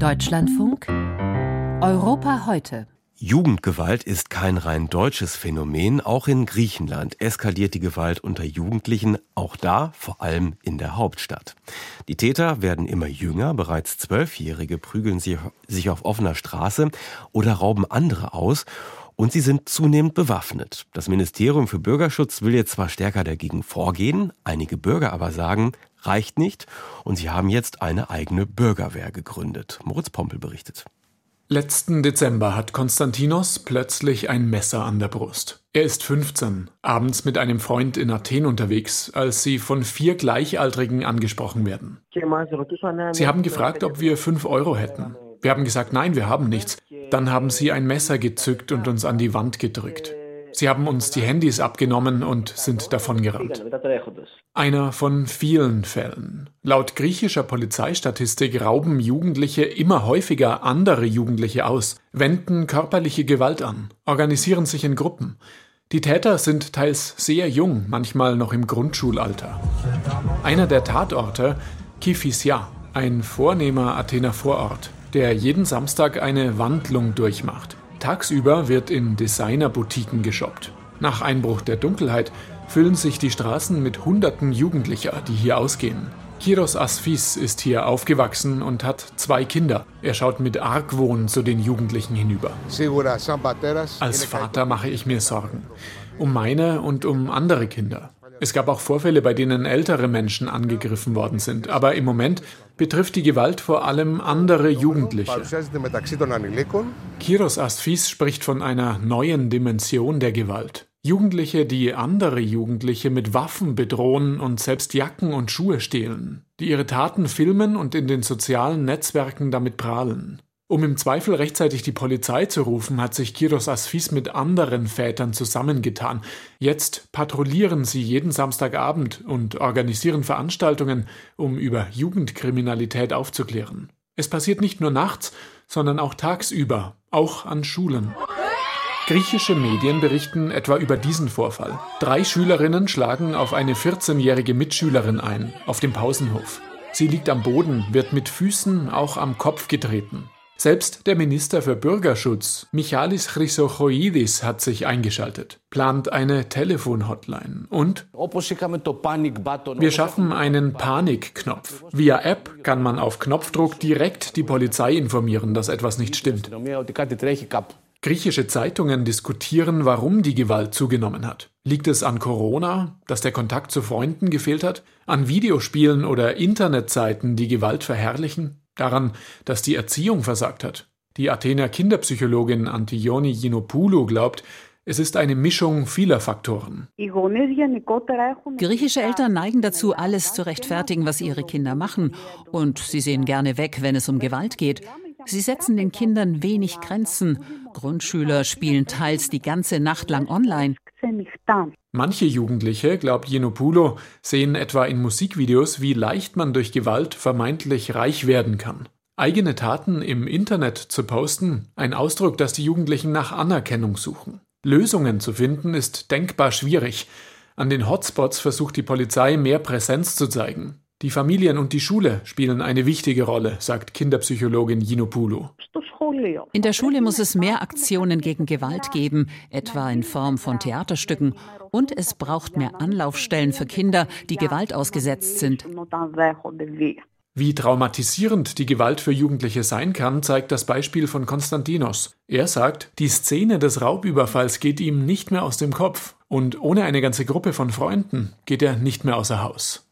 Deutschlandfunk Europa heute. Jugendgewalt ist kein rein deutsches Phänomen. Auch in Griechenland eskaliert die Gewalt unter Jugendlichen, auch da vor allem in der Hauptstadt. Die Täter werden immer jünger, bereits Zwölfjährige prügeln sich auf offener Straße oder rauben andere aus und sie sind zunehmend bewaffnet. Das Ministerium für Bürgerschutz will jetzt zwar stärker dagegen vorgehen, einige Bürger aber sagen, reicht nicht und sie haben jetzt eine eigene Bürgerwehr gegründet. Moritz Pompel berichtet. Letzten Dezember hat Konstantinos plötzlich ein Messer an der Brust. Er ist 15, abends mit einem Freund in Athen unterwegs, als sie von vier Gleichaltrigen angesprochen werden. Sie haben gefragt, ob wir fünf Euro hätten. Wir haben gesagt, nein, wir haben nichts. Dann haben sie ein Messer gezückt und uns an die Wand gedrückt. Sie haben uns die Handys abgenommen und sind davongerannt. Einer von vielen Fällen. Laut griechischer Polizeistatistik rauben Jugendliche immer häufiger andere Jugendliche aus, wenden körperliche Gewalt an, organisieren sich in Gruppen. Die Täter sind teils sehr jung, manchmal noch im Grundschulalter. Einer der Tatorte, Kifisia, ein vornehmer Athener Vorort, der jeden Samstag eine Wandlung durchmacht. Tagsüber wird in Designerboutiquen geshoppt. Nach Einbruch der Dunkelheit füllen sich die Straßen mit Hunderten Jugendlicher, die hier ausgehen. Kiros Asfis ist hier aufgewachsen und hat zwei Kinder. Er schaut mit Argwohn zu den Jugendlichen hinüber. Als Vater mache ich mir Sorgen. Um meine und um andere Kinder. Es gab auch Vorfälle, bei denen ältere Menschen angegriffen worden sind. Aber im Moment betrifft die Gewalt vor allem andere Jugendliche. Kiros Asfis spricht von einer neuen Dimension der Gewalt. Jugendliche, die andere Jugendliche mit Waffen bedrohen und selbst Jacken und Schuhe stehlen, die ihre Taten filmen und in den sozialen Netzwerken damit prahlen. Um im Zweifel rechtzeitig die Polizei zu rufen, hat sich Kiros Asfis mit anderen Vätern zusammengetan. Jetzt patrouillieren sie jeden Samstagabend und organisieren Veranstaltungen, um über Jugendkriminalität aufzuklären. Es passiert nicht nur nachts, sondern auch tagsüber, auch an Schulen. Griechische Medien berichten etwa über diesen Vorfall. Drei Schülerinnen schlagen auf eine 14-jährige Mitschülerin ein, auf dem Pausenhof. Sie liegt am Boden, wird mit Füßen auch am Kopf getreten. Selbst der Minister für Bürgerschutz, Michalis Chrysochoidis, hat sich eingeschaltet, plant eine Telefonhotline und wir schaffen einen Panikknopf. Via App kann man auf Knopfdruck direkt die Polizei informieren, dass etwas nicht stimmt. Griechische Zeitungen diskutieren, warum die Gewalt zugenommen hat. Liegt es an Corona, dass der Kontakt zu Freunden gefehlt hat? An Videospielen oder Internetseiten, die Gewalt verherrlichen? Daran, dass die Erziehung versagt hat. Die Athener Kinderpsychologin Antioni Yinopoulou glaubt, es ist eine Mischung vieler Faktoren. Griechische Eltern neigen dazu, alles zu rechtfertigen, was ihre Kinder machen. Und sie sehen gerne weg, wenn es um Gewalt geht. Sie setzen den Kindern wenig Grenzen. Grundschüler spielen teils die ganze Nacht lang online. Manche Jugendliche, glaubt Jenopulo, sehen etwa in Musikvideos, wie leicht man durch Gewalt vermeintlich reich werden kann. Eigene Taten im Internet zu posten, ein Ausdruck, dass die Jugendlichen nach Anerkennung suchen. Lösungen zu finden ist denkbar schwierig. An den Hotspots versucht die Polizei mehr Präsenz zu zeigen. Die Familien und die Schule spielen eine wichtige Rolle, sagt Kinderpsychologin Yinopoulou. In der Schule muss es mehr Aktionen gegen Gewalt geben, etwa in Form von Theaterstücken. Und es braucht mehr Anlaufstellen für Kinder, die Gewalt ausgesetzt sind. Wie traumatisierend die Gewalt für Jugendliche sein kann, zeigt das Beispiel von Konstantinos. Er sagt, die Szene des Raubüberfalls geht ihm nicht mehr aus dem Kopf und ohne eine ganze Gruppe von Freunden geht er nicht mehr außer Haus.